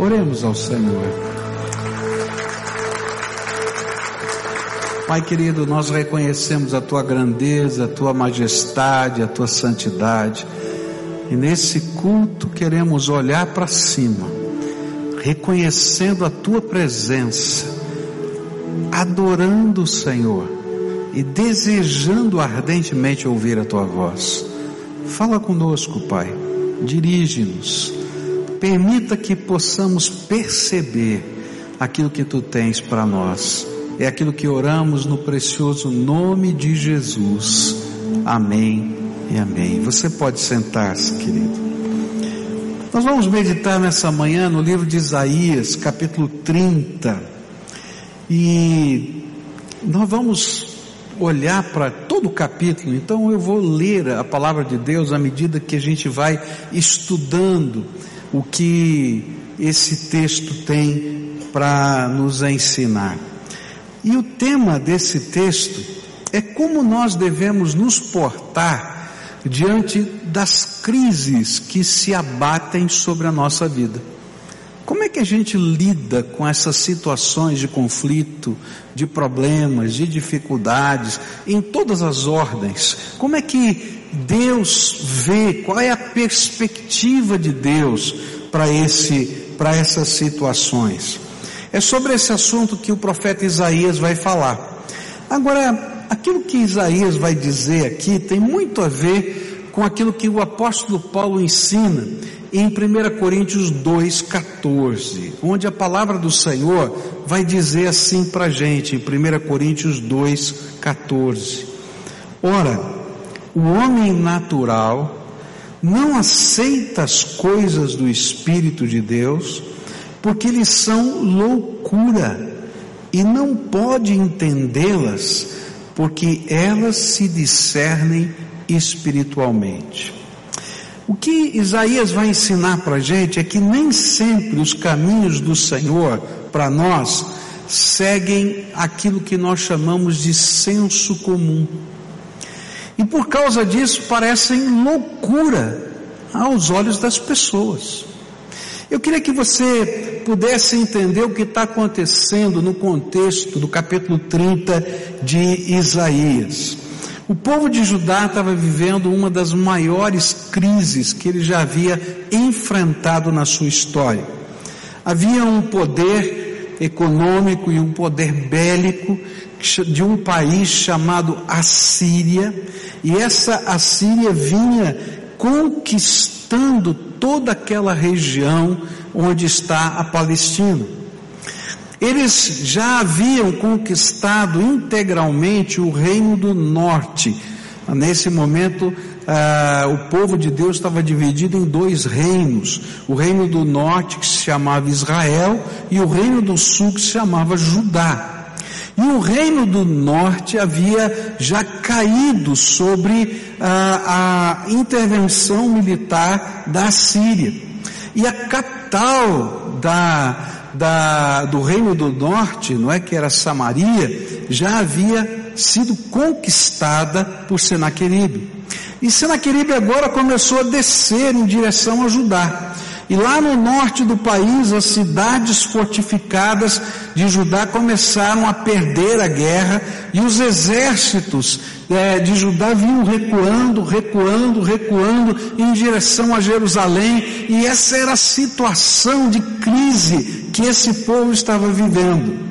Oremos ao Senhor. Pai querido, nós reconhecemos a tua grandeza, a tua majestade, a tua santidade. E nesse culto queremos olhar para cima, reconhecendo a tua presença, adorando o Senhor e desejando ardentemente ouvir a tua voz. Fala conosco, Pai. Dirige-nos. Permita que possamos perceber aquilo que tu tens para nós. É aquilo que oramos no precioso nome de Jesus. Amém e amém. Você pode sentar-se, querido. Nós vamos meditar nessa manhã no livro de Isaías, capítulo 30. E nós vamos olhar para todo o capítulo, então eu vou ler a palavra de Deus à medida que a gente vai estudando o que esse texto tem para nos ensinar. E o tema desse texto é como nós devemos nos portar diante das crises que se abatem sobre a nossa vida. Como é que a gente lida com essas situações de conflito, de problemas, de dificuldades, em todas as ordens? Como é que Deus vê, qual é a perspectiva de Deus para esse, para essas situações? É sobre esse assunto que o profeta Isaías vai falar. Agora, aquilo que Isaías vai dizer aqui tem muito a ver com aquilo que o apóstolo Paulo ensina em 1 Coríntios 2,14, onde a palavra do Senhor vai dizer assim para a gente, em 1 Coríntios 2,14: Ora, o homem natural não aceita as coisas do Espírito de Deus, porque eles são loucura, e não pode entendê-las, porque elas se discernem espiritualmente. O que Isaías vai ensinar para a gente é que nem sempre os caminhos do Senhor para nós seguem aquilo que nós chamamos de senso comum. E por causa disso parecem loucura aos olhos das pessoas. Eu queria que você pudesse entender o que está acontecendo no contexto do capítulo 30 de Isaías. O povo de Judá estava vivendo uma das maiores crises que ele já havia enfrentado na sua história. Havia um poder econômico e um poder bélico de um país chamado Assíria, e essa Assíria vinha conquistando toda aquela região onde está a Palestina. Eles já haviam conquistado integralmente o reino do norte. Nesse momento, ah, o povo de Deus estava dividido em dois reinos: o reino do norte, que se chamava Israel, e o reino do sul, que se chamava Judá. E o reino do norte havia já caído sobre ah, a intervenção militar da Síria. E a capital da da, do reino do norte, não é que era Samaria, já havia sido conquistada por Senaqueribe. E Senaqueribe agora começou a descer em direção a Judá. E lá no norte do país, as cidades fortificadas de Judá começaram a perder a guerra e os exércitos é, de Judá vinham recuando, recuando, recuando em direção a Jerusalém. E essa era a situação de crise que esse povo estava vivendo.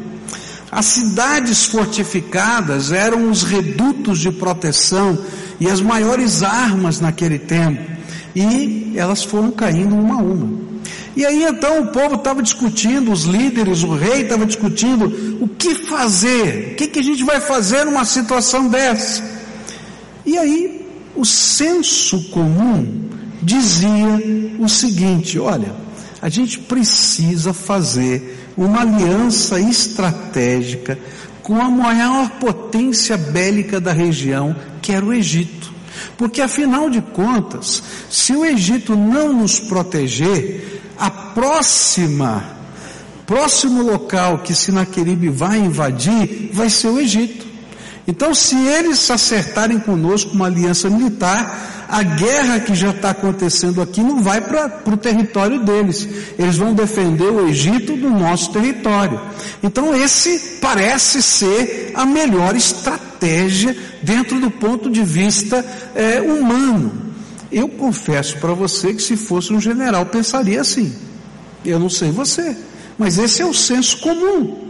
As cidades fortificadas eram os redutos de proteção e as maiores armas naquele tempo e elas foram caindo uma a uma. E aí então o povo estava discutindo, os líderes, o rei estava discutindo o que fazer, o que, que a gente vai fazer numa situação dessa. E aí o senso comum dizia o seguinte: olha, a gente precisa fazer uma aliança estratégica com a maior potência bélica da região, que era o Egito. Porque afinal de contas, se o Egito não nos proteger, a próxima, próximo local que Sinaqueribe vai invadir vai ser o Egito. Então, se eles acertarem conosco uma aliança militar, a guerra que já está acontecendo aqui não vai para o território deles. Eles vão defender o Egito do nosso território. Então, esse parece ser a melhor estratégia dentro do ponto de vista é, humano. Eu confesso para você que se fosse um general pensaria assim. Eu não sei você, mas esse é o senso comum.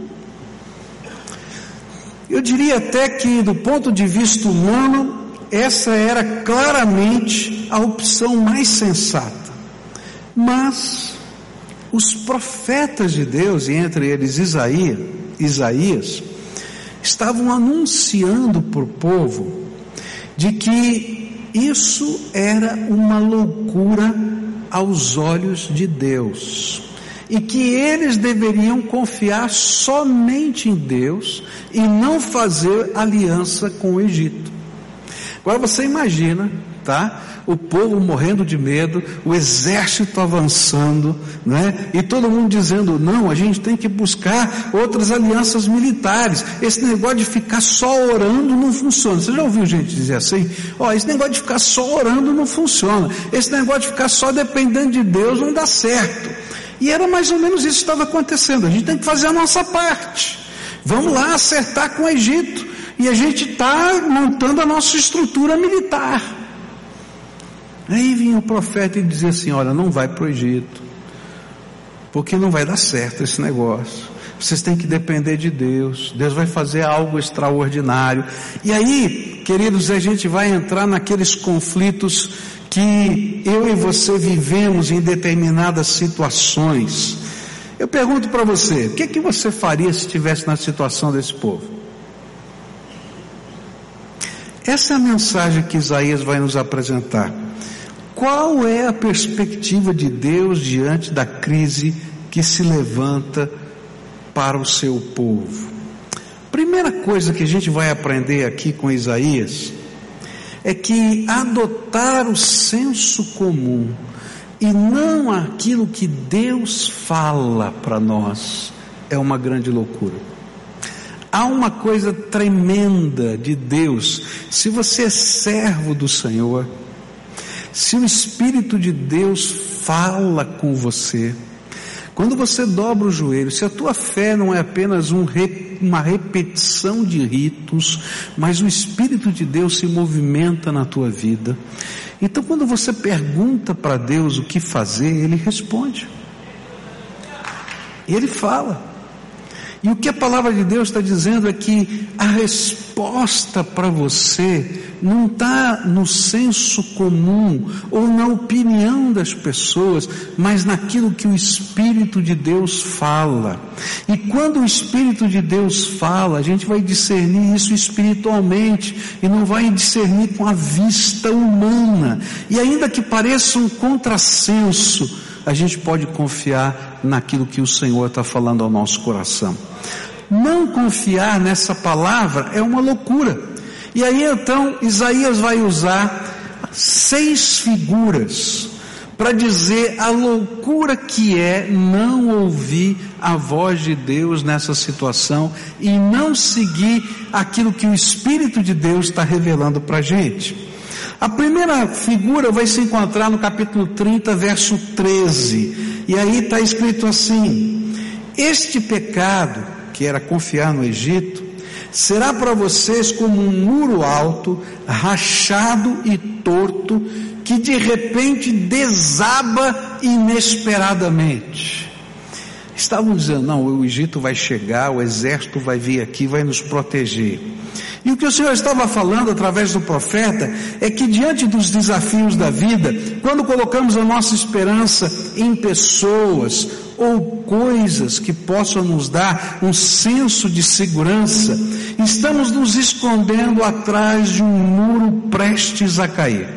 Eu diria até que, do ponto de vista humano, essa era claramente a opção mais sensata. Mas os profetas de Deus, e entre eles Isaías, Isaías estavam anunciando para o povo de que isso era uma loucura aos olhos de Deus e que eles deveriam confiar somente em Deus e não fazer aliança com o Egito. Agora você imagina, tá? O povo morrendo de medo, o exército avançando, né? E todo mundo dizendo: não, a gente tem que buscar outras alianças militares. Esse negócio de ficar só orando não funciona. Você já ouviu gente dizer assim? Ó, oh, esse negócio de ficar só orando não funciona. Esse negócio de ficar só dependendo de Deus não dá certo. E era mais ou menos isso que estava acontecendo. A gente tem que fazer a nossa parte. Vamos lá acertar com o Egito. E a gente está montando a nossa estrutura militar. Aí vinha o profeta e dizia assim: Olha, não vai para o Egito, porque não vai dar certo esse negócio. Vocês têm que depender de Deus. Deus vai fazer algo extraordinário. E aí, queridos, a gente vai entrar naqueles conflitos que eu e você vivemos em determinadas situações. Eu pergunto para você, o que, é que você faria se estivesse na situação desse povo? Essa é a mensagem que Isaías vai nos apresentar. Qual é a perspectiva de Deus diante da crise que se levanta para o seu povo? Primeira coisa que a gente vai aprender aqui com Isaías é que adotar o senso comum e não aquilo que Deus fala para nós é uma grande loucura. Há uma coisa tremenda de Deus. Se você é servo do Senhor, se o Espírito de Deus fala com você, quando você dobra o joelho, se a tua fé não é apenas um, uma repetição de ritos, mas o Espírito de Deus se movimenta na tua vida, então quando você pergunta para Deus o que fazer, Ele responde. Ele fala. E o que a palavra de Deus está dizendo é que a resposta para você não está no senso comum ou na opinião das pessoas, mas naquilo que o Espírito de Deus fala. E quando o Espírito de Deus fala, a gente vai discernir isso espiritualmente e não vai discernir com a vista humana. E ainda que pareça um contrassenso, a gente pode confiar naquilo que o Senhor está falando ao nosso coração. Não confiar nessa palavra é uma loucura. E aí então Isaías vai usar seis figuras para dizer a loucura que é não ouvir a voz de Deus nessa situação e não seguir aquilo que o Espírito de Deus está revelando para a gente. A primeira figura vai se encontrar no capítulo 30, verso 13, e aí está escrito assim: Este pecado, que era confiar no Egito, será para vocês como um muro alto, rachado e torto, que de repente desaba inesperadamente. Estavam dizendo, não, o Egito vai chegar, o exército vai vir aqui, vai nos proteger. E o que o Senhor estava falando através do profeta é que diante dos desafios da vida, quando colocamos a nossa esperança em pessoas ou coisas que possam nos dar um senso de segurança, estamos nos escondendo atrás de um muro prestes a cair.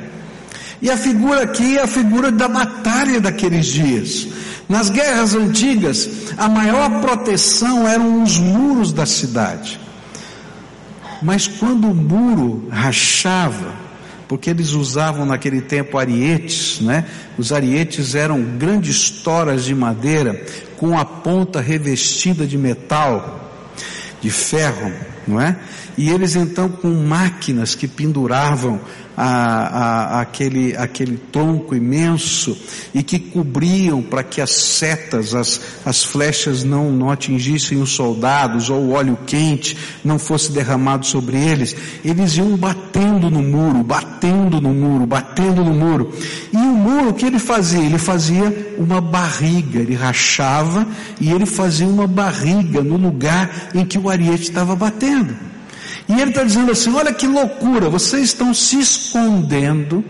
E a figura aqui é a figura da batalha daqueles dias. Nas guerras antigas, a maior proteção eram os muros da cidade. Mas quando o muro rachava, porque eles usavam naquele tempo arietes, né? Os arietes eram grandes toras de madeira com a ponta revestida de metal. de ferro, não é? E eles então com máquinas que penduravam a, a, aquele, aquele tronco imenso e que cobriam para que as setas, as, as flechas não, não atingissem os soldados ou o óleo quente não fosse derramado sobre eles, eles iam batendo no muro, batendo no muro, batendo no muro. E o muro, o que ele fazia? Ele fazia uma barriga, ele rachava e ele fazia uma barriga no lugar em que o ariete estava batendo. E ele está dizendo assim: olha que loucura, vocês estão se escondendo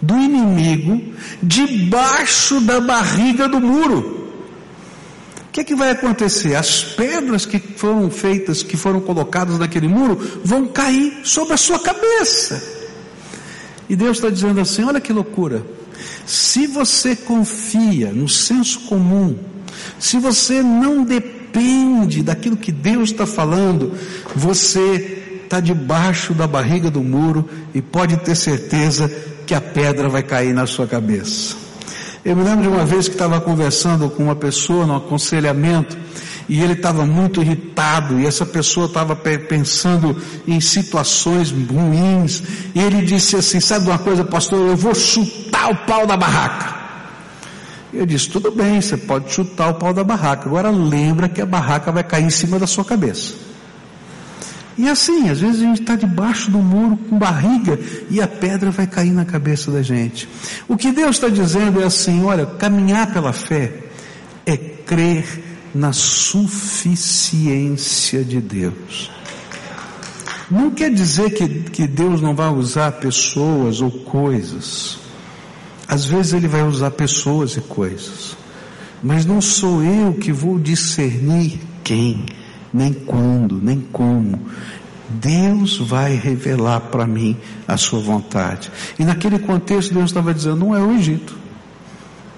do inimigo debaixo da barriga do muro. O que, é que vai acontecer? As pedras que foram feitas, que foram colocadas naquele muro, vão cair sobre a sua cabeça. E Deus está dizendo assim: olha que loucura. Se você confia no senso comum, se você não depende daquilo que Deus está falando, você está debaixo da barriga do muro e pode ter certeza que a pedra vai cair na sua cabeça. Eu me lembro de uma vez que estava conversando com uma pessoa no aconselhamento e ele estava muito irritado e essa pessoa estava pensando em situações ruins e ele disse assim, sabe uma coisa pastor, eu vou chutar o pau da barraca. Eu disse, tudo bem, você pode chutar o pau da barraca, agora lembra que a barraca vai cair em cima da sua cabeça. E assim, às vezes a gente está debaixo do muro com barriga e a pedra vai cair na cabeça da gente. O que Deus está dizendo é assim: olha, caminhar pela fé é crer na suficiência de Deus. Não quer dizer que, que Deus não vai usar pessoas ou coisas. Às vezes Ele vai usar pessoas e coisas. Mas não sou eu que vou discernir quem nem quando, nem como. Deus vai revelar para mim a sua vontade. E naquele contexto Deus estava dizendo, não é o Egito.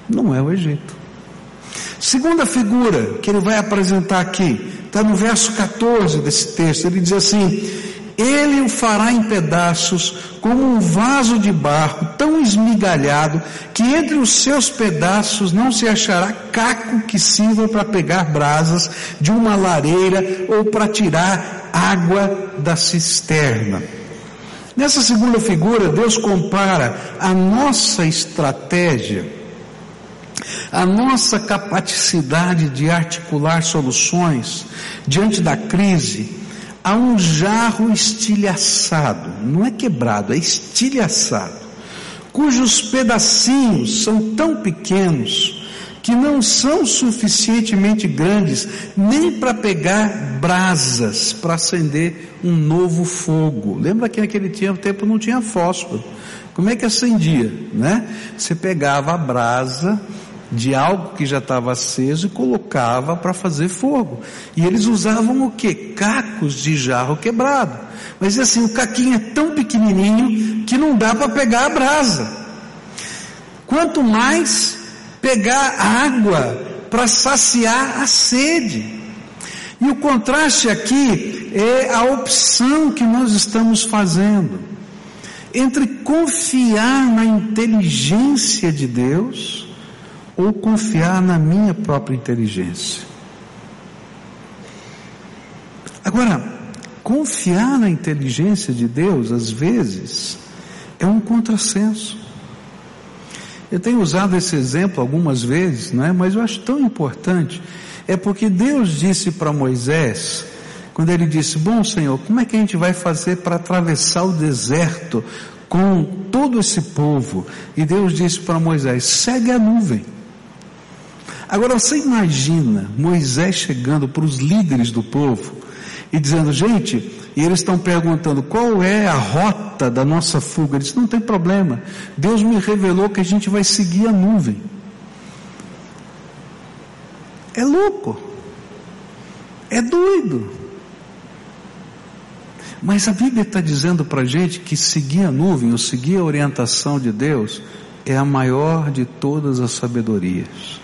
Não é o Egito. Segunda figura que ele vai apresentar aqui, está no verso 14 desse texto, ele diz assim, ele o fará em pedaços como um vaso de barro tão esmigalhado que entre os seus pedaços não se achará caco que sirva para pegar brasas de uma lareira ou para tirar água da cisterna. Nessa segunda figura, Deus compara a nossa estratégia, a nossa capacidade de articular soluções diante da crise, a um jarro estilhaçado, não é quebrado, é estilhaçado, cujos pedacinhos são tão pequenos que não são suficientemente grandes nem para pegar brasas para acender um novo fogo. Lembra que naquele tempo não tinha fósforo. Como é que acendia, né? Você pegava a brasa de algo que já estava aceso e colocava para fazer fogo. E eles usavam o que? Cacos de jarro quebrado. Mas assim, o caquinho é tão pequenininho que não dá para pegar a brasa. Quanto mais pegar água para saciar a sede. E o contraste aqui é a opção que nós estamos fazendo entre confiar na inteligência de Deus ou confiar na minha própria inteligência. Agora, confiar na inteligência de Deus, às vezes, é um contrassenso. Eu tenho usado esse exemplo algumas vezes, né? mas eu acho tão importante. É porque Deus disse para Moisés, quando ele disse: Bom Senhor, como é que a gente vai fazer para atravessar o deserto com todo esse povo? E Deus disse para Moisés: Segue a nuvem. Agora você imagina Moisés chegando para os líderes do povo e dizendo, gente, e eles estão perguntando qual é a rota da nossa fuga. Ele disse, não tem problema. Deus me revelou que a gente vai seguir a nuvem. É louco. É doido. Mas a Bíblia está dizendo para a gente que seguir a nuvem, ou seguir a orientação de Deus, é a maior de todas as sabedorias.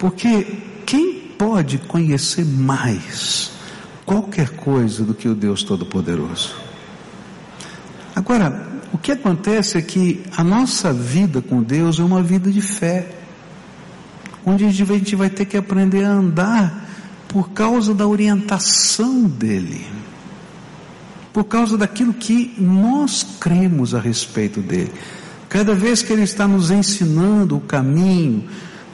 Porque quem pode conhecer mais qualquer coisa do que o Deus Todo-Poderoso? Agora, o que acontece é que a nossa vida com Deus é uma vida de fé, onde a gente vai ter que aprender a andar por causa da orientação dele, por causa daquilo que nós cremos a respeito dele. Cada vez que ele está nos ensinando o caminho,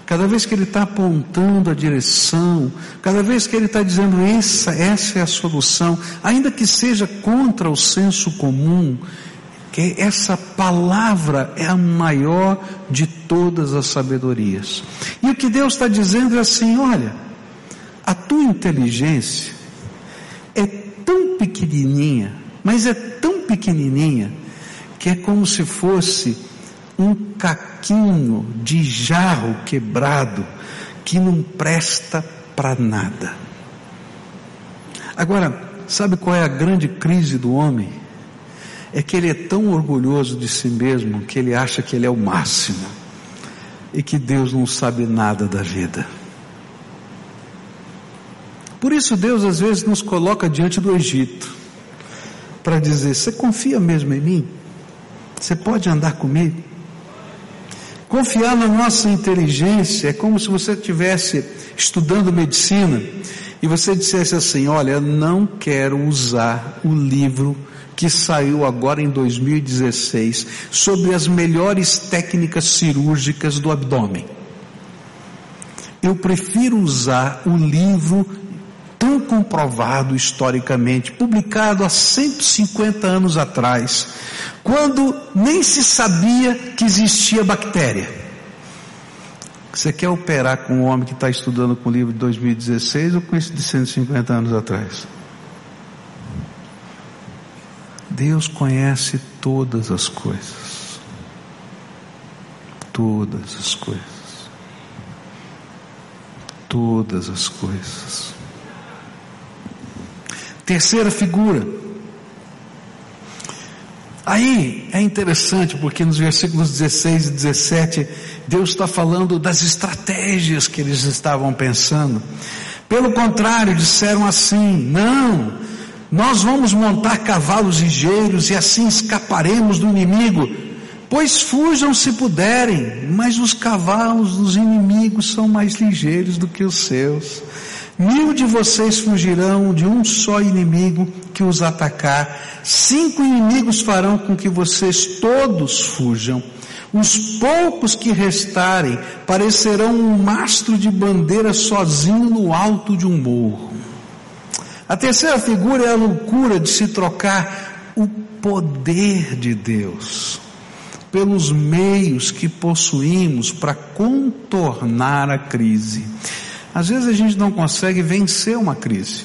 cada vez que ele está apontando a direção, cada vez que ele está dizendo essa, essa é a solução, ainda que seja contra o senso comum, que essa palavra é a maior de todas as sabedorias. E o que Deus está dizendo é assim: olha, a tua inteligência é tão pequenininha, mas é tão pequenininha, que é como se fosse um caquinho de jarro quebrado que não presta para nada. Agora, sabe qual é a grande crise do homem? é que ele é tão orgulhoso de si mesmo que ele acha que ele é o máximo e que Deus não sabe nada da vida. Por isso Deus às vezes nos coloca diante do Egito para dizer: Você confia mesmo em mim? Você pode andar comigo? Confiar na nossa inteligência é como se você estivesse estudando medicina e você dissesse assim: Olha, eu não quero usar o livro que saiu agora em 2016 sobre as melhores técnicas cirúrgicas do abdômen. Eu prefiro usar o livro tão comprovado historicamente, publicado há 150 anos atrás, quando nem se sabia que existia bactéria. Você quer operar com um homem que está estudando com o livro de 2016 ou com esse de 150 anos atrás? Deus conhece todas as coisas. Todas as coisas. Todas as coisas. Terceira figura. Aí é interessante porque nos versículos 16 e 17, Deus está falando das estratégias que eles estavam pensando. Pelo contrário, disseram assim: não, nós vamos montar cavalos ligeiros e assim escaparemos do inimigo. Pois fujam se puderem, mas os cavalos dos inimigos são mais ligeiros do que os seus. Mil de vocês fugirão de um só inimigo que os atacar. Cinco inimigos farão com que vocês todos fujam. Os poucos que restarem parecerão um mastro de bandeira sozinho no alto de um morro. A terceira figura é a loucura de se trocar o poder de Deus pelos meios que possuímos para contornar a crise. Às vezes a gente não consegue vencer uma crise.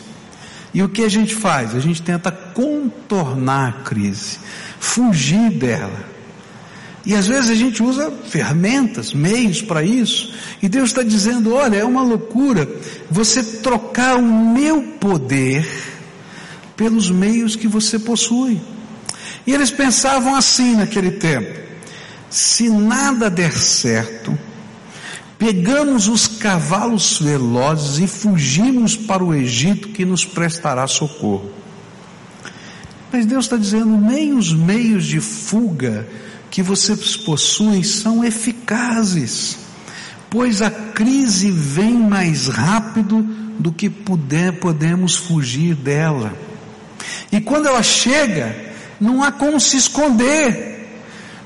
E o que a gente faz? A gente tenta contornar a crise, fugir dela. E às vezes a gente usa ferramentas, meios para isso. E Deus está dizendo: olha, é uma loucura você trocar o meu poder pelos meios que você possui. E eles pensavam assim naquele tempo: se nada der certo, pegamos os cavalos velozes e fugimos para o Egito que nos prestará socorro. Mas Deus está dizendo: nem os meios de fuga que vocês possuem são eficazes, pois a crise vem mais rápido do que puder, podemos fugir dela. E quando ela chega, não há como se esconder.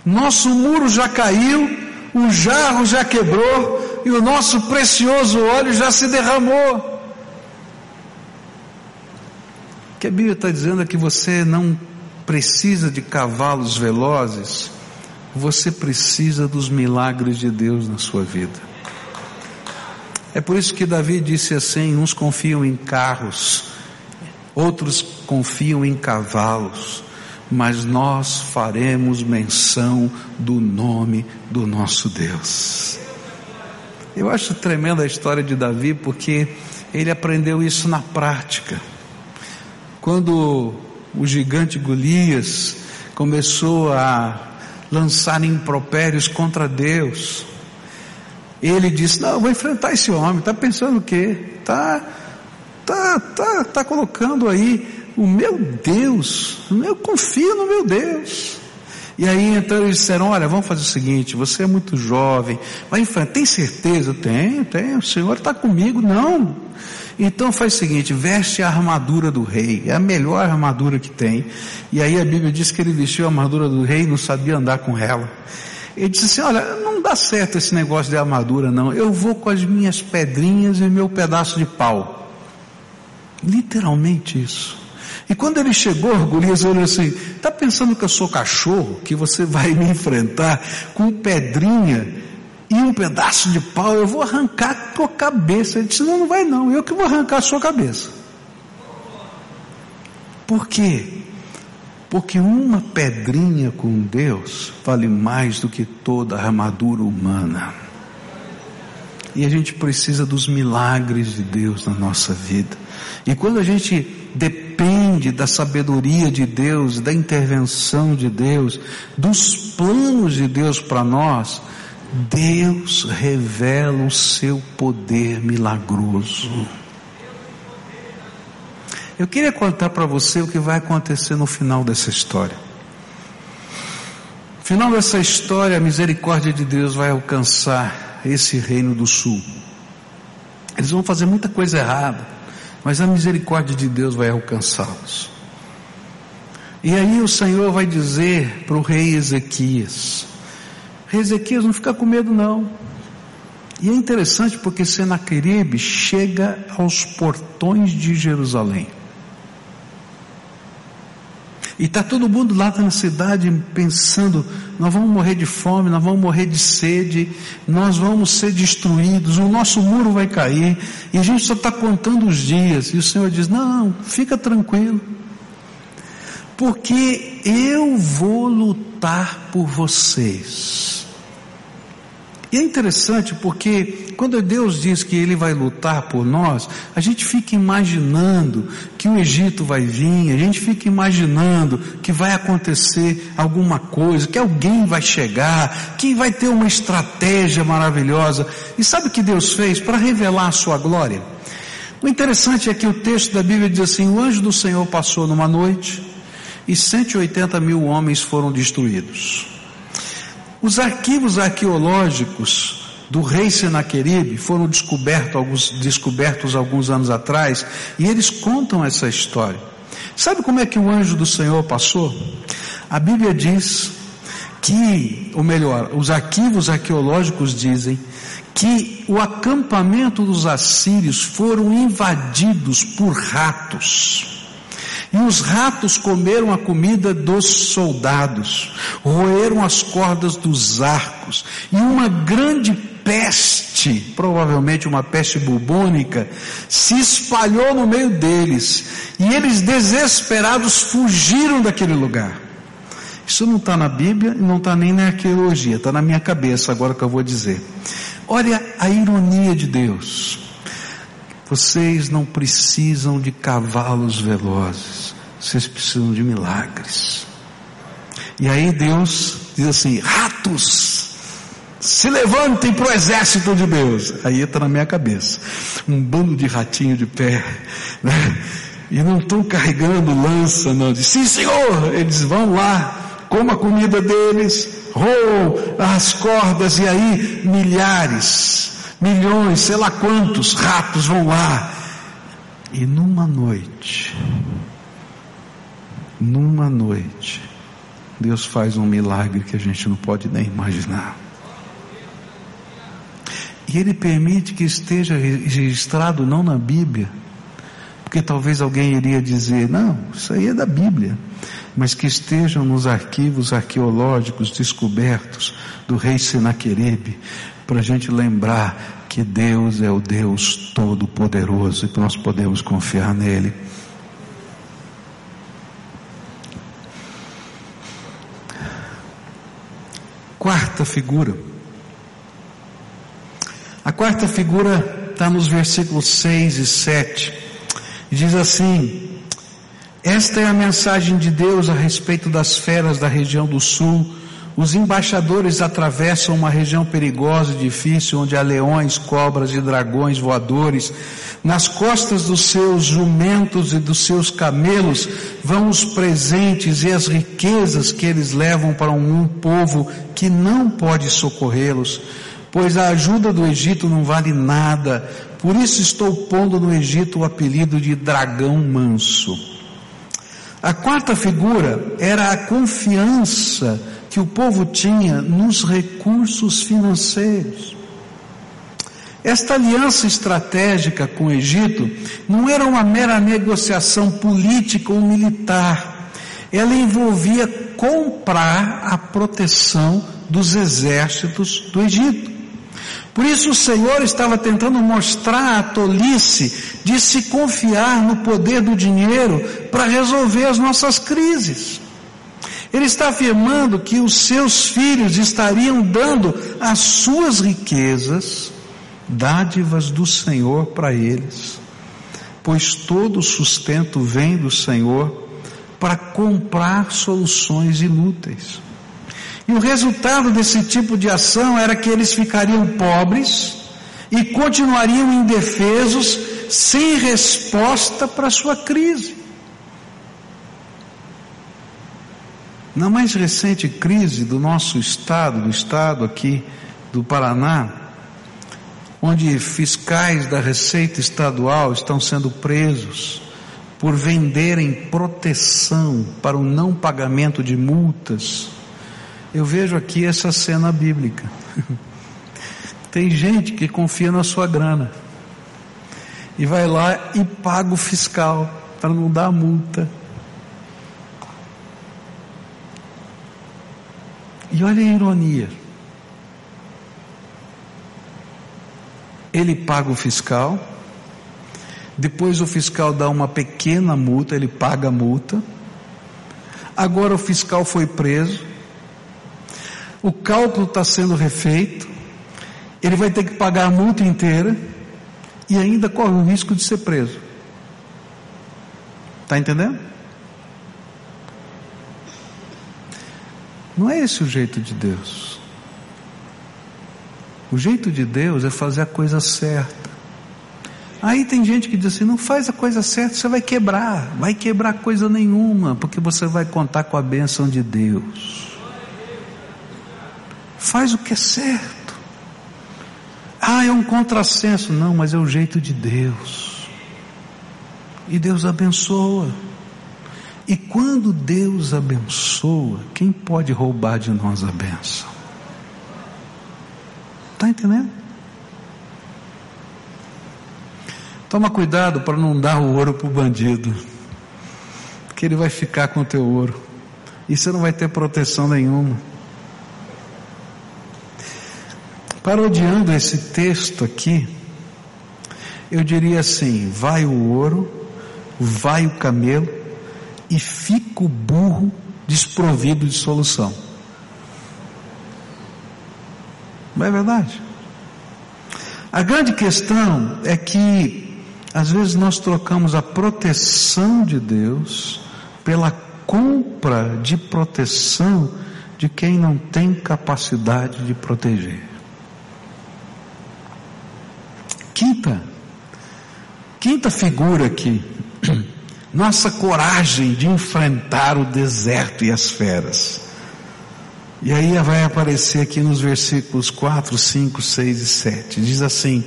Nosso muro já caiu, o jarro já quebrou e o nosso precioso óleo já se derramou. O que a Bíblia está dizendo é que você não precisa de cavalos velozes você precisa dos milagres de Deus na sua vida. É por isso que Davi disse assim: uns confiam em carros, outros confiam em cavalos, mas nós faremos menção do nome do nosso Deus. Eu acho tremenda a história de Davi porque ele aprendeu isso na prática. Quando o gigante Golias começou a lançar impropérios contra Deus. Ele disse: Não, vou enfrentar esse homem. Está pensando o quê? Está tá, tá, tá colocando aí o meu Deus. Eu confio no meu Deus. E aí então eles disseram: Olha, vamos fazer o seguinte: você é muito jovem, vai enfrentar. Tem certeza? Tenho, tenho. O Senhor está comigo. Não. Então faz o seguinte, veste a armadura do rei, é a melhor armadura que tem. E aí a Bíblia diz que ele vestiu a armadura do rei e não sabia andar com ela. Ele disse assim, olha, não dá certo esse negócio de armadura não, eu vou com as minhas pedrinhas e meu pedaço de pau. Literalmente isso. E quando ele chegou, Golias olhou assim, está pensando que eu sou cachorro, que você vai me enfrentar com pedrinha e um pedaço de pau, eu vou arrancar a tua cabeça. Ele disse, não, não vai não, eu que vou arrancar a sua cabeça. Por quê? Porque uma pedrinha com Deus vale mais do que toda a armadura humana. E a gente precisa dos milagres de Deus na nossa vida. E quando a gente depende da sabedoria de Deus, da intervenção de Deus, dos planos de Deus para nós, Deus revela o seu poder milagroso. Eu queria contar para você o que vai acontecer no final dessa história. No final dessa história, a misericórdia de Deus vai alcançar esse reino do sul. Eles vão fazer muita coisa errada, mas a misericórdia de Deus vai alcançá-los. E aí o Senhor vai dizer para o rei Ezequias: Ezequias não fica com medo não. E é interessante porque Senaqueribe chega aos portões de Jerusalém. E está todo mundo lá na cidade pensando, nós vamos morrer de fome, nós vamos morrer de sede, nós vamos ser destruídos, o nosso muro vai cair, e a gente só está contando os dias. E o Senhor diz, não, fica tranquilo, porque eu vou lutar por vocês. E é interessante porque quando Deus diz que Ele vai lutar por nós, a gente fica imaginando que o Egito vai vir, a gente fica imaginando que vai acontecer alguma coisa, que alguém vai chegar, que vai ter uma estratégia maravilhosa. E sabe o que Deus fez para revelar a sua glória? O interessante é que o texto da Bíblia diz assim: o anjo do Senhor passou numa noite e 180 mil homens foram destruídos. Os arquivos arqueológicos do rei Senaqueribe foram descobertos alguns, descobertos alguns anos atrás e eles contam essa história. Sabe como é que o anjo do Senhor passou? A Bíblia diz que, ou melhor, os arquivos arqueológicos dizem que o acampamento dos assírios foram invadidos por ratos. E os ratos comeram a comida dos soldados, roeram as cordas dos arcos, e uma grande peste, provavelmente uma peste bubônica, se espalhou no meio deles, e eles desesperados fugiram daquele lugar. Isso não está na Bíblia e não está nem na arqueologia, está na minha cabeça agora que eu vou dizer. Olha a ironia de Deus. Vocês não precisam de cavalos velozes, vocês precisam de milagres. E aí Deus diz assim: ratos, se levantem para o exército de Deus. Aí entra na minha cabeça, um bando de ratinho de pé, né? E não estão carregando lança, não. Diz, sim senhor, eles vão lá, coma a comida deles, roam as cordas, e aí milhares, milhões, sei lá quantos ratos vão lá. E numa noite, numa noite, Deus faz um milagre que a gente não pode nem imaginar. E Ele permite que esteja registrado não na Bíblia, porque talvez alguém iria dizer, não, isso aí é da Bíblia, mas que estejam nos arquivos arqueológicos descobertos do rei Senaquerib, para a gente lembrar que Deus é o Deus Todo-Poderoso e que nós podemos confiar nele. Quarta figura. A quarta figura está nos versículos 6 e 7. Diz assim: Esta é a mensagem de Deus a respeito das feras da região do sul os embaixadores atravessam uma região perigosa e difícil, onde há leões, cobras e dragões voadores. Nas costas dos seus jumentos e dos seus camelos vão os presentes e as riquezas que eles levam para um povo que não pode socorrê-los, pois a ajuda do Egito não vale nada, por isso estou pondo no Egito o apelido de dragão manso. A quarta figura era a confiança que o povo tinha nos recursos financeiros. Esta aliança estratégica com o Egito não era uma mera negociação política ou militar. Ela envolvia comprar a proteção dos exércitos do Egito. Por isso o Senhor estava tentando mostrar a tolice de se confiar no poder do dinheiro para resolver as nossas crises. Ele está afirmando que os seus filhos estariam dando as suas riquezas dádivas do Senhor para eles, pois todo sustento vem do Senhor para comprar soluções inúteis. E o resultado desse tipo de ação era que eles ficariam pobres e continuariam indefesos, sem resposta para sua crise. Na mais recente crise do nosso estado, do estado aqui do Paraná, onde fiscais da Receita Estadual estão sendo presos por venderem proteção para o não pagamento de multas. Eu vejo aqui essa cena bíblica. Tem gente que confia na sua grana e vai lá e paga o fiscal para não dar multa. E olha a ironia. ele paga o fiscal, depois o fiscal dá uma pequena multa, ele paga a multa, agora o fiscal foi preso, o cálculo está sendo refeito, ele vai ter que pagar a multa inteira e ainda corre o risco de ser preso. Está entendendo? Não é esse o jeito de Deus. O jeito de Deus é fazer a coisa certa. Aí tem gente que diz assim: não faz a coisa certa, você vai quebrar, vai quebrar coisa nenhuma, porque você vai contar com a bênção de Deus. Faz o que é certo. Ah, é um contrassenso. Não, mas é o jeito de Deus. E Deus abençoa. E quando Deus abençoa, quem pode roubar de nós a bênção? Está entendendo? Toma cuidado para não dar o ouro para o bandido, porque ele vai ficar com o teu ouro e você não vai ter proteção nenhuma. Parodiando esse texto aqui, eu diria assim: vai o ouro, vai o camelo e fica o burro desprovido de solução. Não é verdade? A grande questão é que, às vezes, nós trocamos a proteção de Deus pela compra de proteção de quem não tem capacidade de proteger. Quinta, quinta figura aqui, nossa coragem de enfrentar o deserto e as feras. E aí vai aparecer aqui nos versículos 4, 5, 6 e 7. Diz assim: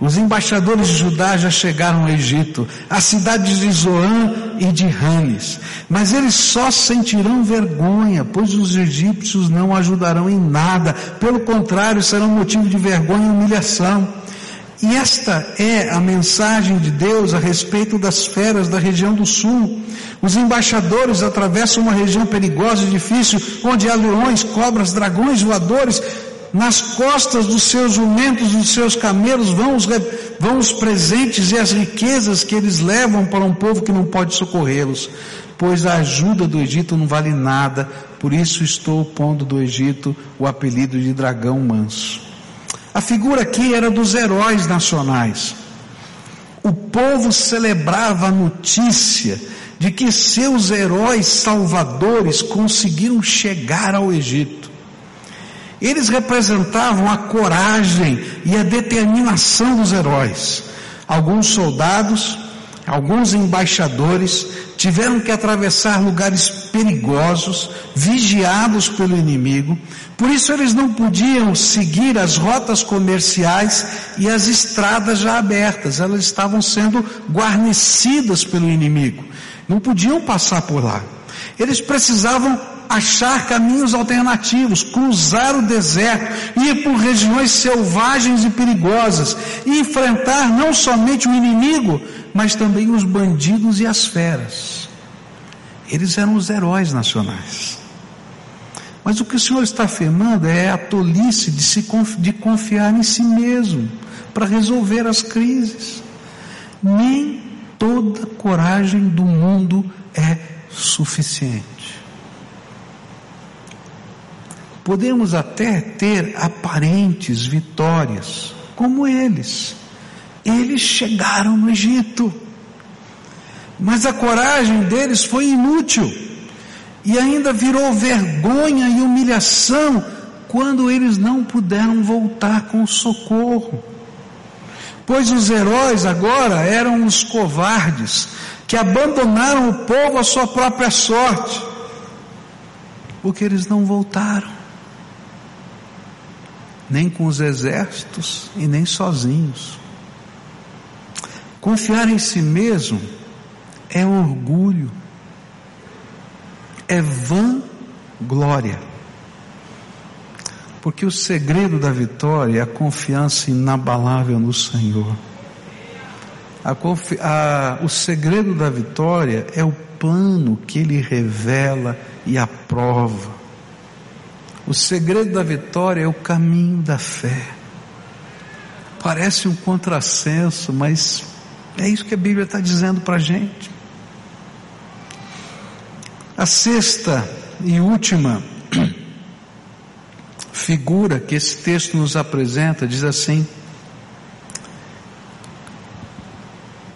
Os embaixadores de Judá já chegaram ao Egito, às cidades de Zoã e de Ranes, mas eles só sentirão vergonha, pois os egípcios não ajudarão em nada, pelo contrário, serão motivo de vergonha e humilhação. E esta é a mensagem de Deus a respeito das feras da região do sul. Os embaixadores atravessam uma região perigosa e difícil, onde há leões, cobras, dragões voadores. Nas costas dos seus jumentos, dos seus camelos, vão os, vão os presentes e as riquezas que eles levam para um povo que não pode socorrê-los. Pois a ajuda do Egito não vale nada, por isso estou pondo do Egito o apelido de dragão manso. A figura aqui era dos heróis nacionais. O povo celebrava a notícia de que seus heróis salvadores conseguiram chegar ao Egito. Eles representavam a coragem e a determinação dos heróis. Alguns soldados, alguns embaixadores tiveram que atravessar lugares perigosos, vigiados pelo inimigo, por isso eles não podiam seguir as rotas comerciais e as estradas já abertas, elas estavam sendo guarnecidas pelo inimigo, não podiam passar por lá. Eles precisavam achar caminhos alternativos, cruzar o deserto, ir por regiões selvagens e perigosas, e enfrentar não somente o inimigo, mas também os bandidos e as feras. Eles eram os heróis nacionais. Mas o que o Senhor está afirmando é a tolice de, se, de confiar em si mesmo para resolver as crises. Nem toda coragem do mundo é suficiente. Podemos até ter aparentes vitórias, como eles. Eles chegaram no Egito, mas a coragem deles foi inútil e ainda virou vergonha e humilhação quando eles não puderam voltar com socorro. Pois os heróis agora eram os covardes que abandonaram o povo à sua própria sorte, porque eles não voltaram nem com os exércitos e nem sozinhos. Confiar em si mesmo é orgulho, é vã glória. Porque o segredo da vitória é a confiança inabalável no Senhor. A, o segredo da vitória é o plano que Ele revela e aprova. O segredo da vitória é o caminho da fé. Parece um contrassenso, mas é isso que a Bíblia está dizendo para a gente. A sexta e última figura que esse texto nos apresenta diz assim,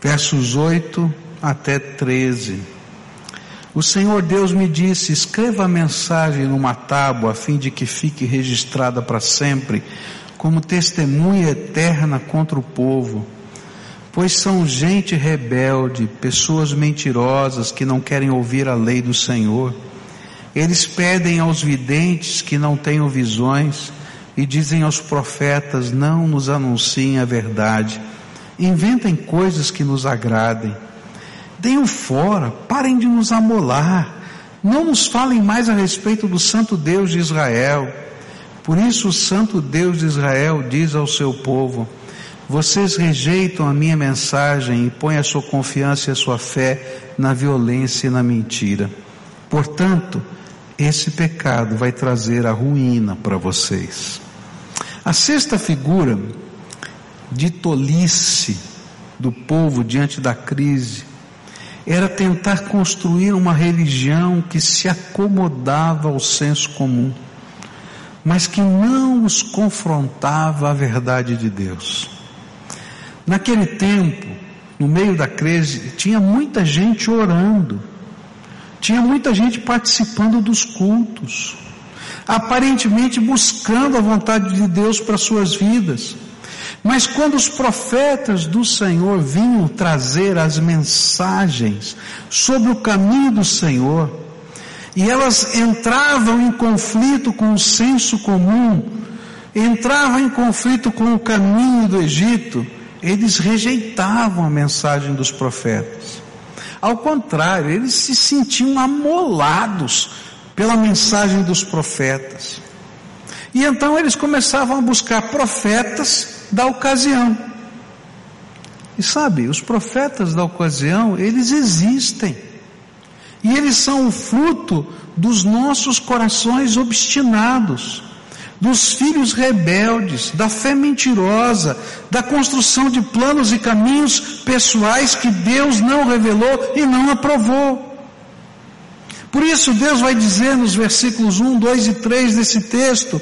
versos 8 até 13. O Senhor Deus me disse: escreva a mensagem numa tábua, a fim de que fique registrada para sempre, como testemunha eterna contra o povo. Pois são gente rebelde, pessoas mentirosas que não querem ouvir a lei do Senhor. Eles pedem aos videntes que não tenham visões e dizem aos profetas: não nos anunciem a verdade. Inventem coisas que nos agradem. Deem fora, parem de nos amolar. Não nos falem mais a respeito do Santo Deus de Israel. Por isso o Santo Deus de Israel diz ao seu povo: Vocês rejeitam a minha mensagem e põem a sua confiança e a sua fé na violência e na mentira. Portanto, esse pecado vai trazer a ruína para vocês. A sexta figura de tolice do povo diante da crise era tentar construir uma religião que se acomodava ao senso comum, mas que não os confrontava à verdade de Deus. Naquele tempo, no meio da crise, tinha muita gente orando, tinha muita gente participando dos cultos, aparentemente buscando a vontade de Deus para suas vidas. Mas quando os profetas do Senhor vinham trazer as mensagens sobre o caminho do Senhor, e elas entravam em conflito com o senso comum, entravam em conflito com o caminho do Egito, eles rejeitavam a mensagem dos profetas. Ao contrário, eles se sentiam amolados pela mensagem dos profetas. E então eles começavam a buscar profetas da ocasião. E sabe, os profetas da ocasião, eles existem. E eles são o fruto dos nossos corações obstinados, dos filhos rebeldes, da fé mentirosa, da construção de planos e caminhos pessoais que Deus não revelou e não aprovou. Por isso Deus vai dizer nos versículos 1, 2 e 3 desse texto,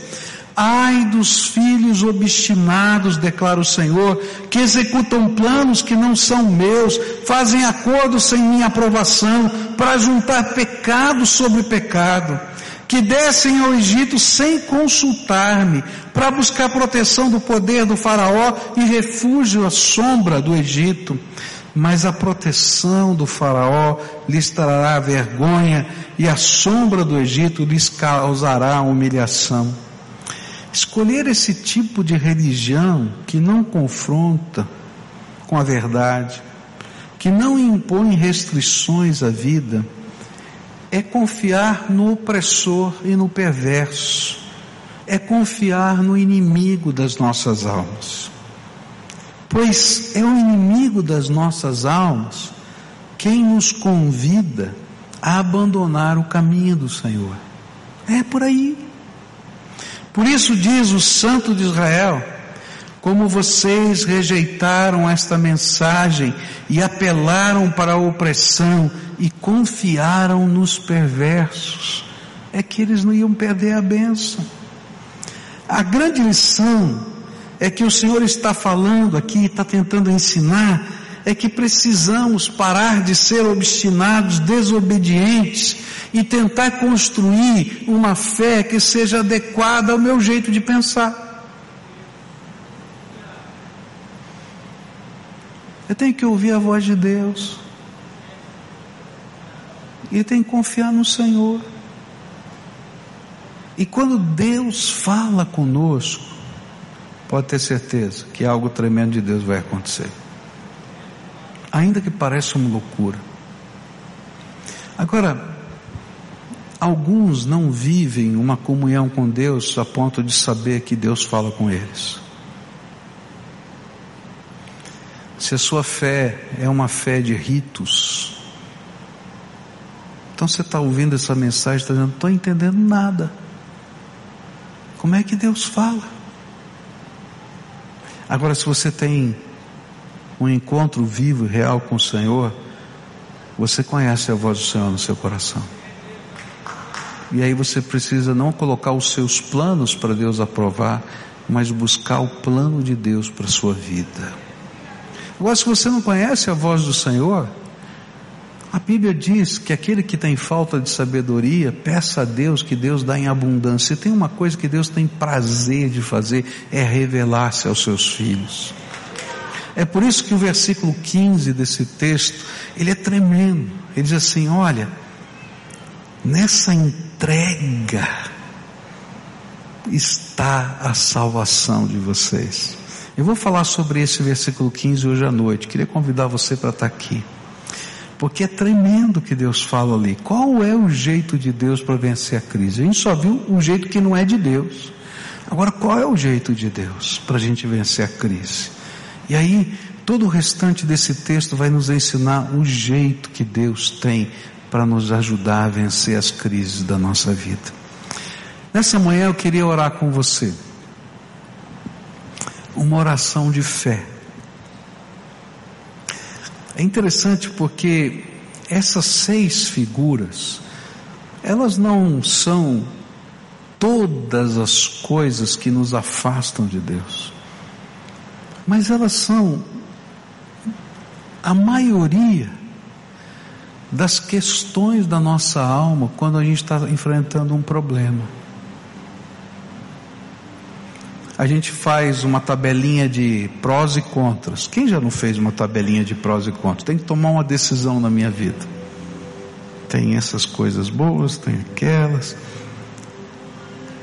Ai dos filhos obstinados, declara o Senhor, que executam planos que não são meus, fazem acordos sem minha aprovação, para juntar pecado sobre pecado. Que descem ao Egito sem consultar-me, para buscar proteção do poder do Faraó e refúgio à sombra do Egito. Mas a proteção do Faraó lhes trará vergonha e a sombra do Egito lhes causará humilhação. Escolher esse tipo de religião que não confronta com a verdade, que não impõe restrições à vida, é confiar no opressor e no perverso, é confiar no inimigo das nossas almas. Pois é o inimigo das nossas almas quem nos convida a abandonar o caminho do Senhor. É por aí. Por isso diz o Santo de Israel, como vocês rejeitaram esta mensagem e apelaram para a opressão e confiaram nos perversos, é que eles não iam perder a bênção. A grande lição é que o Senhor está falando aqui, está tentando ensinar, é que precisamos parar de ser obstinados, desobedientes e tentar construir uma fé que seja adequada ao meu jeito de pensar. Eu tenho que ouvir a voz de Deus. E tenho que confiar no Senhor. E quando Deus fala conosco, pode ter certeza que algo tremendo de Deus vai acontecer. Ainda que pareça uma loucura. Agora, Alguns não vivem uma comunhão com Deus a ponto de saber que Deus fala com eles. Se a sua fé é uma fé de ritos, então você está ouvindo essa mensagem, está dizendo, não estou entendendo nada. Como é que Deus fala? Agora, se você tem um encontro vivo e real com o Senhor, você conhece a voz do Senhor no seu coração. E aí você precisa não colocar os seus planos para Deus aprovar, mas buscar o plano de Deus para a sua vida. Agora, se você não conhece a voz do Senhor, a Bíblia diz que aquele que tem falta de sabedoria, peça a Deus que Deus dá em abundância. E tem uma coisa que Deus tem prazer de fazer, é revelar-se aos seus filhos. É por isso que o versículo 15 desse texto, ele é tremendo. Ele diz assim, olha, nessa entrega está a salvação de vocês. Eu vou falar sobre esse versículo 15 hoje à noite. Queria convidar você para estar aqui. Porque é tremendo que Deus fala ali. Qual é o jeito de Deus para vencer a crise? A gente só viu um jeito que não é de Deus. Agora, qual é o jeito de Deus para a gente vencer a crise? E aí, todo o restante desse texto vai nos ensinar o jeito que Deus tem para nos ajudar a vencer as crises da nossa vida. Nessa manhã eu queria orar com você. Uma oração de fé. É interessante porque essas seis figuras, elas não são todas as coisas que nos afastam de Deus, mas elas são a maioria das questões da nossa alma quando a gente está enfrentando um problema. A gente faz uma tabelinha de prós e contras. Quem já não fez uma tabelinha de prós e contras? Tem que tomar uma decisão na minha vida. Tem essas coisas boas, tem aquelas.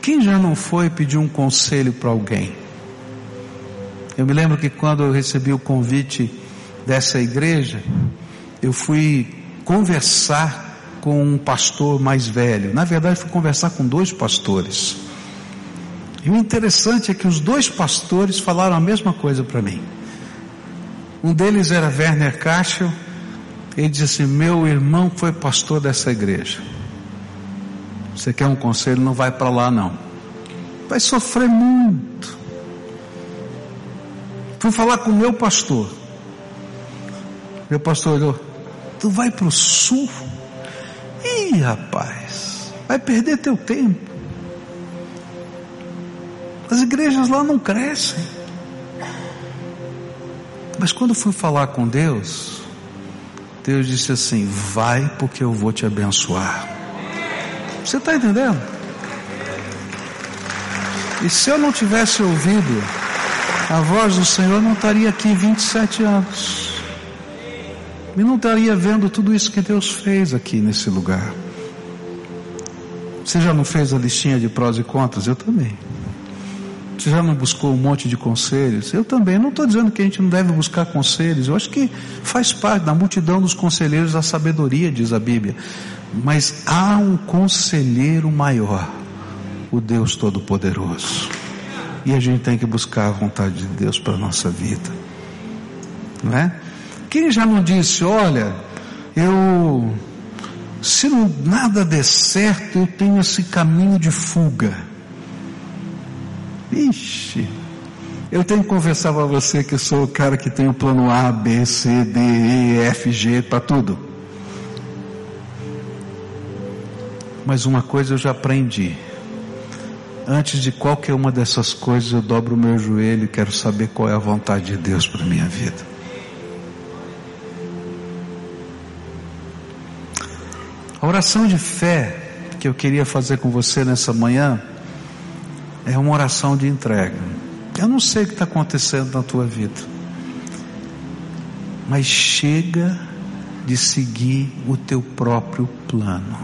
Quem já não foi pedir um conselho para alguém? Eu me lembro que quando eu recebi o convite dessa igreja, eu fui conversar com um pastor mais velho. Na verdade, fui conversar com dois pastores. E o interessante é que os dois pastores falaram a mesma coisa para mim. Um deles era Werner Cachel. Ele disse assim: Meu irmão foi pastor dessa igreja. Você quer um conselho? Não vai para lá, não. Vai sofrer muito. Fui falar com o meu pastor. Meu pastor olhou: Tu vai para o sul? Ih, rapaz, vai perder teu tempo. As igrejas lá não crescem. Mas quando fui falar com Deus, Deus disse assim: Vai porque eu vou te abençoar. Você está entendendo? E se eu não tivesse ouvido a voz do Senhor, não estaria aqui 27 anos. E não estaria vendo tudo isso que Deus fez aqui nesse lugar. Você já não fez a listinha de prós e contras? Eu também. Você já não buscou um monte de conselhos? Eu também. Não estou dizendo que a gente não deve buscar conselhos. Eu acho que faz parte da multidão dos conselheiros a sabedoria, diz a Bíblia. Mas há um conselheiro maior, o Deus Todo-Poderoso. E a gente tem que buscar a vontade de Deus para a nossa vida. Não é? Quem já não disse, olha, eu, se não, nada der certo, eu tenho esse caminho de fuga. Ixi, eu tenho que conversar para você que sou o cara que tem o plano A, B, C, D, E, F, G para tudo. Mas uma coisa eu já aprendi. Antes de qualquer uma dessas coisas, eu dobro o meu joelho e quero saber qual é a vontade de Deus para minha vida. A oração de fé que eu queria fazer com você nessa manhã é uma oração de entrega. Eu não sei o que está acontecendo na tua vida, mas chega de seguir o teu próprio plano.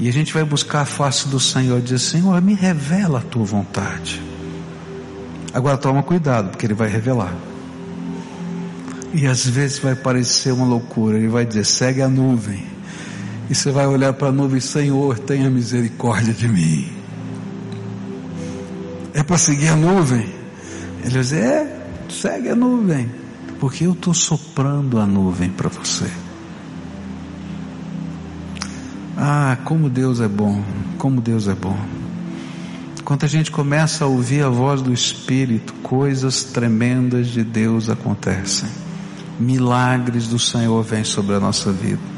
E a gente vai buscar a face do Senhor e dizer: Senhor, me revela a tua vontade. Agora toma cuidado, porque Ele vai revelar. E às vezes vai parecer uma loucura. Ele vai dizer: segue a nuvem. E você vai olhar para a nuvem, Senhor, tenha misericórdia de mim. É para seguir a nuvem? Ele vai dizer, é, segue a nuvem. Porque eu estou soprando a nuvem para você. Ah, como Deus é bom, como Deus é bom. Quando a gente começa a ouvir a voz do Espírito, coisas tremendas de Deus acontecem. Milagres do Senhor vêm sobre a nossa vida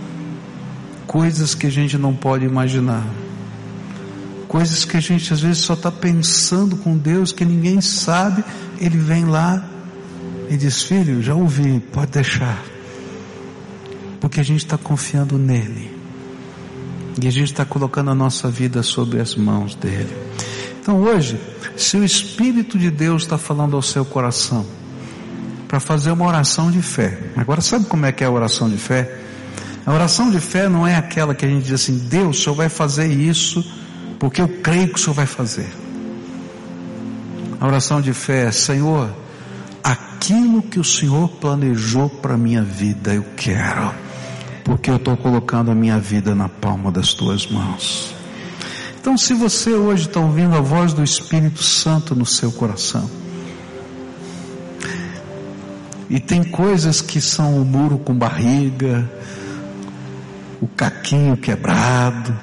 coisas que a gente não pode imaginar, coisas que a gente às vezes só está pensando com Deus que ninguém sabe, Ele vem lá e diz: Filho, já ouvi, pode deixar, porque a gente está confiando nele e a gente está colocando a nossa vida sobre as mãos dele. Então hoje, se o Espírito de Deus está falando ao seu coração, para fazer uma oração de fé. Agora sabe como é que é a oração de fé? A oração de fé não é aquela que a gente diz assim, Deus, o Senhor vai fazer isso, porque eu creio que o Senhor vai fazer. A oração de fé é, Senhor, aquilo que o Senhor planejou para a minha vida, eu quero, porque eu estou colocando a minha vida na palma das tuas mãos. Então, se você hoje está ouvindo a voz do Espírito Santo no seu coração, e tem coisas que são o muro com barriga, o caquinho quebrado.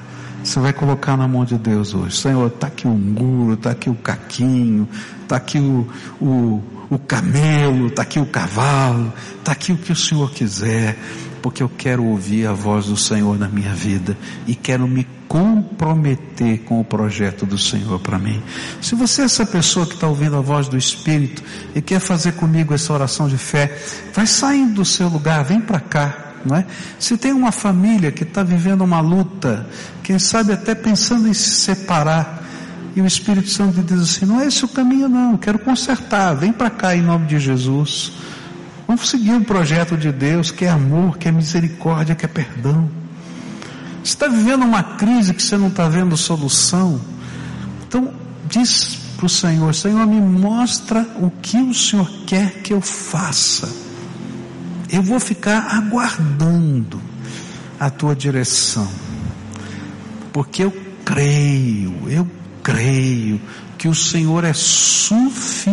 Você vai colocar na mão de Deus hoje. Senhor, está aqui o muro, está aqui o caquinho, está aqui o, o, o camelo, está aqui o cavalo, está aqui o que o Senhor quiser, porque eu quero ouvir a voz do Senhor na minha vida e quero me comprometer com o projeto do Senhor para mim. Se você é essa pessoa que está ouvindo a voz do Espírito e quer fazer comigo essa oração de fé, vai saindo do seu lugar, vem para cá não é? Se tem uma família que está vivendo uma luta, quem sabe até pensando em se separar, e o Espírito Santo diz assim: não é esse o caminho, não, quero consertar, vem para cá em nome de Jesus. Vamos seguir o projeto de Deus, que é amor, que é misericórdia, que é perdão. Você está vivendo uma crise que você não está vendo solução, então diz para o Senhor: Senhor, me mostra o que o Senhor quer que eu faça eu vou ficar aguardando a tua direção, porque eu creio, eu creio que o Senhor é suficiente,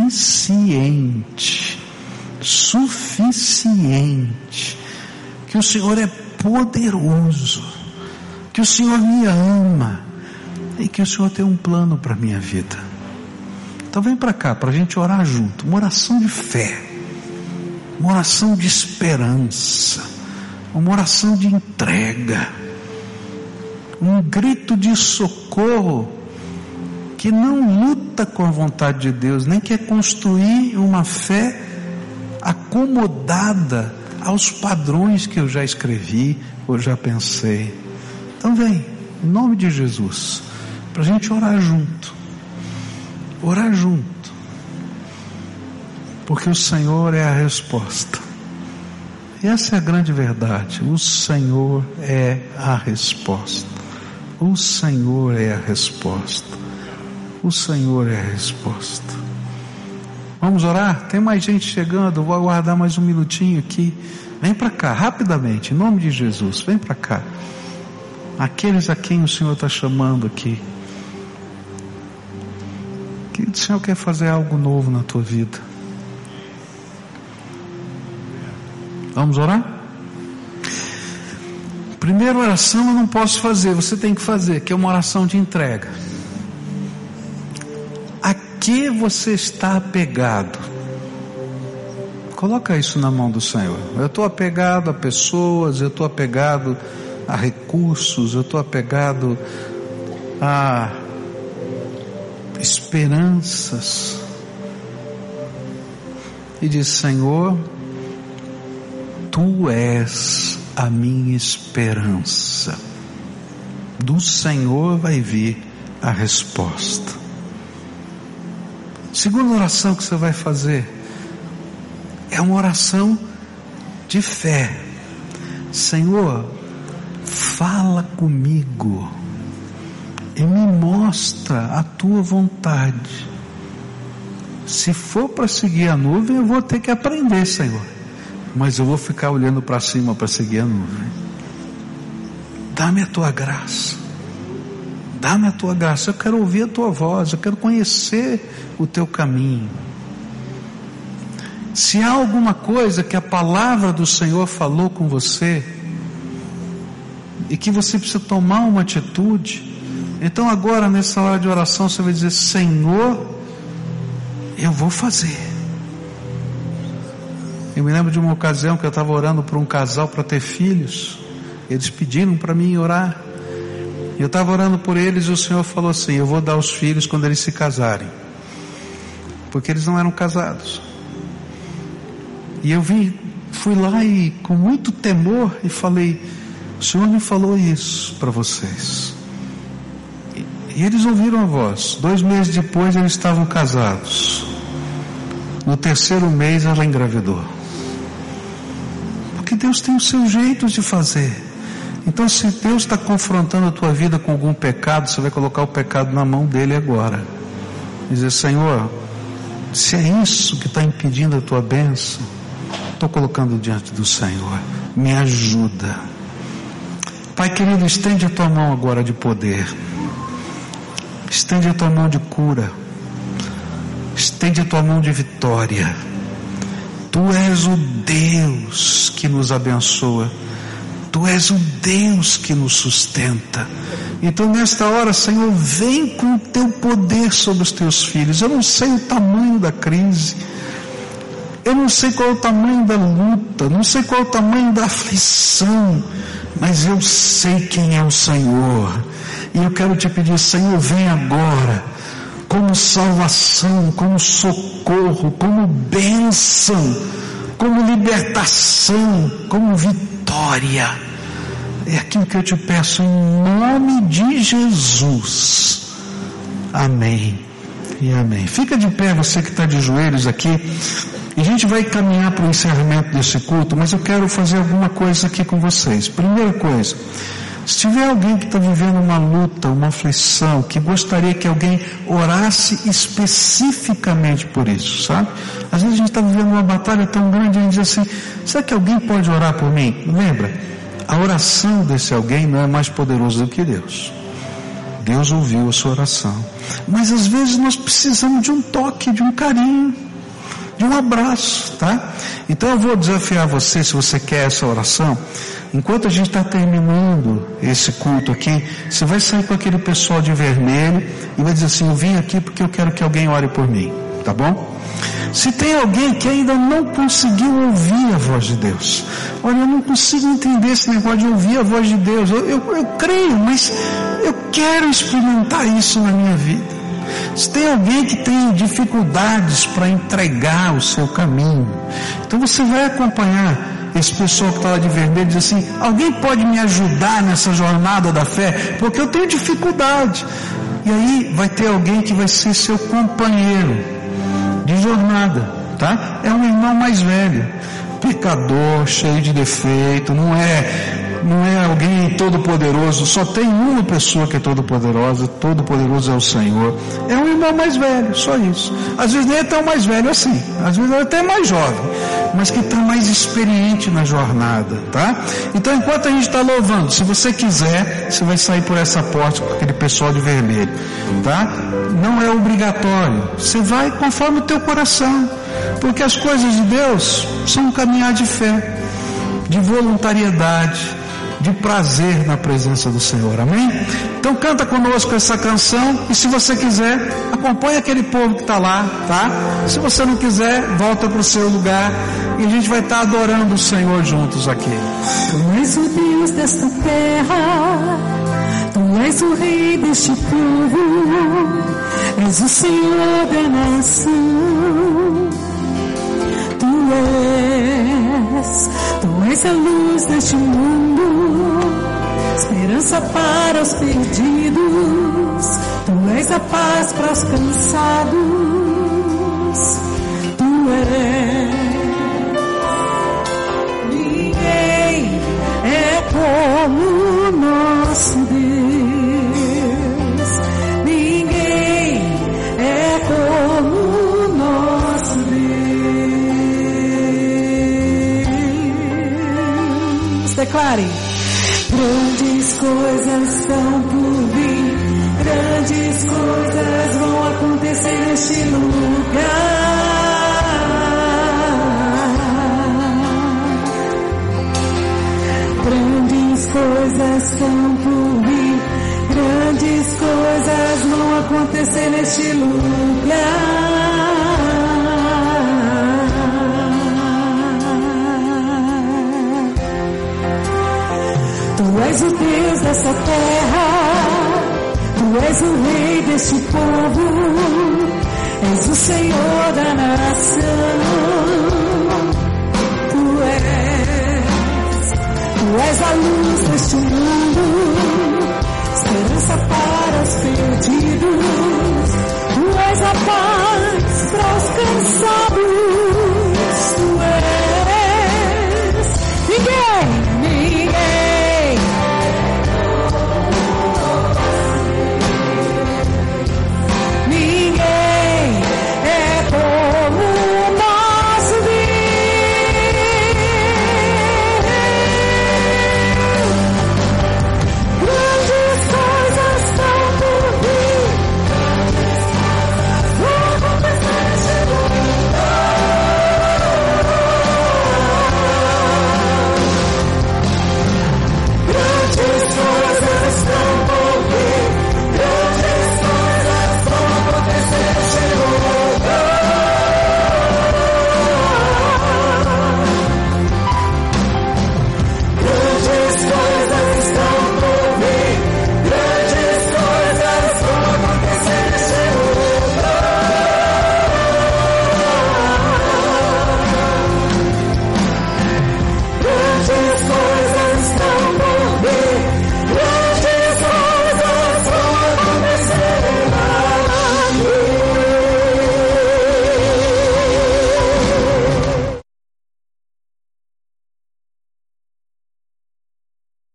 suficiente, que o Senhor é poderoso, que o Senhor me ama e que o Senhor tem um plano para minha vida. Então vem para cá para a gente orar junto, uma oração de fé uma oração de esperança, uma oração de entrega, um grito de socorro que não luta com a vontade de Deus, nem quer construir uma fé acomodada aos padrões que eu já escrevi ou já pensei. Então vem, em nome de Jesus, para a gente orar junto. Orar junto. Porque o Senhor é a resposta. Essa é a grande verdade. O Senhor é a resposta. O Senhor é a resposta. O Senhor é a resposta. Vamos orar? Tem mais gente chegando. Vou aguardar mais um minutinho aqui. Vem para cá, rapidamente, em nome de Jesus. Vem para cá. Aqueles a quem o Senhor está chamando aqui. Que o Senhor quer fazer algo novo na tua vida. Vamos orar? Primeira oração eu não posso fazer, você tem que fazer, que é uma oração de entrega. A que você está apegado? Coloca isso na mão do Senhor. Eu estou apegado a pessoas, eu estou apegado a recursos, eu estou apegado a esperanças. E diz: Senhor, Tu és a minha esperança. Do Senhor vai vir a resposta. Segunda oração que você vai fazer é uma oração de fé. Senhor, fala comigo e me mostra a tua vontade. Se for para seguir a nuvem, eu vou ter que aprender, Senhor mas eu vou ficar olhando para cima para seguir a nuvem. Dá-me a tua graça. Dá-me a tua graça. Eu quero ouvir a tua voz. Eu quero conhecer o teu caminho. Se há alguma coisa que a palavra do Senhor falou com você e que você precisa tomar uma atitude, então agora nessa hora de oração você vai dizer: Senhor, eu vou fazer. Eu me lembro de uma ocasião que eu estava orando por um casal para ter filhos. Eles pediram para mim orar. Eu estava orando por eles e o Senhor falou assim: Eu vou dar os filhos quando eles se casarem. Porque eles não eram casados. E eu vim, fui lá e com muito temor e falei: O Senhor me falou isso para vocês. E eles ouviram a voz. Dois meses depois eles estavam casados. No terceiro mês ela engravidou. Deus tem os seus jeitos de fazer. Então, se Deus está confrontando a tua vida com algum pecado, você vai colocar o pecado na mão dele agora. Dizer, Senhor, se é isso que está impedindo a tua bênção, estou colocando diante do Senhor. Me ajuda. Pai querido, estende a tua mão agora de poder. Estende a tua mão de cura. Estende a tua mão de vitória. Tu és o Deus que nos abençoa. Tu és o Deus que nos sustenta. Então, nesta hora, Senhor, vem com o teu poder sobre os teus filhos. Eu não sei o tamanho da crise. Eu não sei qual é o tamanho da luta, não sei qual é o tamanho da aflição, mas eu sei quem é o Senhor. E eu quero te pedir, Senhor, vem agora como salvação, como socorro, como bênção, como libertação, como vitória. É aquilo que eu te peço em nome de Jesus. Amém e amém. Fica de pé você que está de joelhos aqui. E a gente vai caminhar para o encerramento desse culto, mas eu quero fazer alguma coisa aqui com vocês. Primeira coisa, se tiver alguém que está vivendo uma luta, uma aflição, que gostaria que alguém orasse especificamente por isso, sabe? Às vezes a gente está vivendo uma batalha tão grande e a gente diz assim, será que alguém pode orar por mim? Lembra, a oração desse alguém não é mais poderosa do que Deus. Deus ouviu a sua oração. Mas às vezes nós precisamos de um toque, de um carinho, de um abraço, tá? Então eu vou desafiar você, se você quer essa oração, enquanto a gente está terminando esse culto aqui, você vai sair com aquele pessoal de vermelho e vai dizer assim: Eu vim aqui porque eu quero que alguém ore por mim, tá bom? Se tem alguém que ainda não conseguiu ouvir a voz de Deus, olha, eu não consigo entender esse negócio de ouvir a voz de Deus. Eu, eu, eu creio, mas eu quero experimentar isso na minha vida. Se tem alguém que tem dificuldades para entregar o seu caminho, então você vai acompanhar esse pessoal que está lá de vermelho diz assim: alguém pode me ajudar nessa jornada da fé? Porque eu tenho dificuldade. E aí vai ter alguém que vai ser seu companheiro de jornada, tá? É um irmão mais velho, pecador, cheio de defeito, não é não é alguém todo poderoso, só tem uma pessoa que é todo poderosa, todo poderoso é o Senhor. É um irmão mais velho, só isso. Às vezes nem é tão mais velho assim, às vezes é até mais jovem, mas que está mais experiente na jornada, tá? Então enquanto a gente está louvando, se você quiser, você vai sair por essa porta com aquele pessoal de vermelho, tá? Não é obrigatório, você vai conforme o teu coração, porque as coisas de Deus são um caminhar de fé, de voluntariedade, de prazer na presença do Senhor. Amém? Então canta conosco essa canção e se você quiser, acompanhe aquele povo que está lá, tá? Se você não quiser, volta para o seu lugar e a gente vai estar tá adorando o Senhor juntos aqui. Tu és o Deus desta terra, Tu és o Rei deste povo, és o Senhor da nação. És, Tu és a luz deste mundo. Esperança para os perdidos, tu és a paz para os cansados, tu és. Ninguém é como nosso Deus. Declare. Grandes coisas estão por vir, grandes coisas vão acontecer neste lugar. Grandes coisas estão por vir, grandes coisas vão acontecer neste lugar. És o Deus dessa terra, Tu és o Rei deste povo, és o Senhor da nação. Tu és, Tu és a luz deste mundo, esperança para os perdidos. Tu és a paz para os cansados.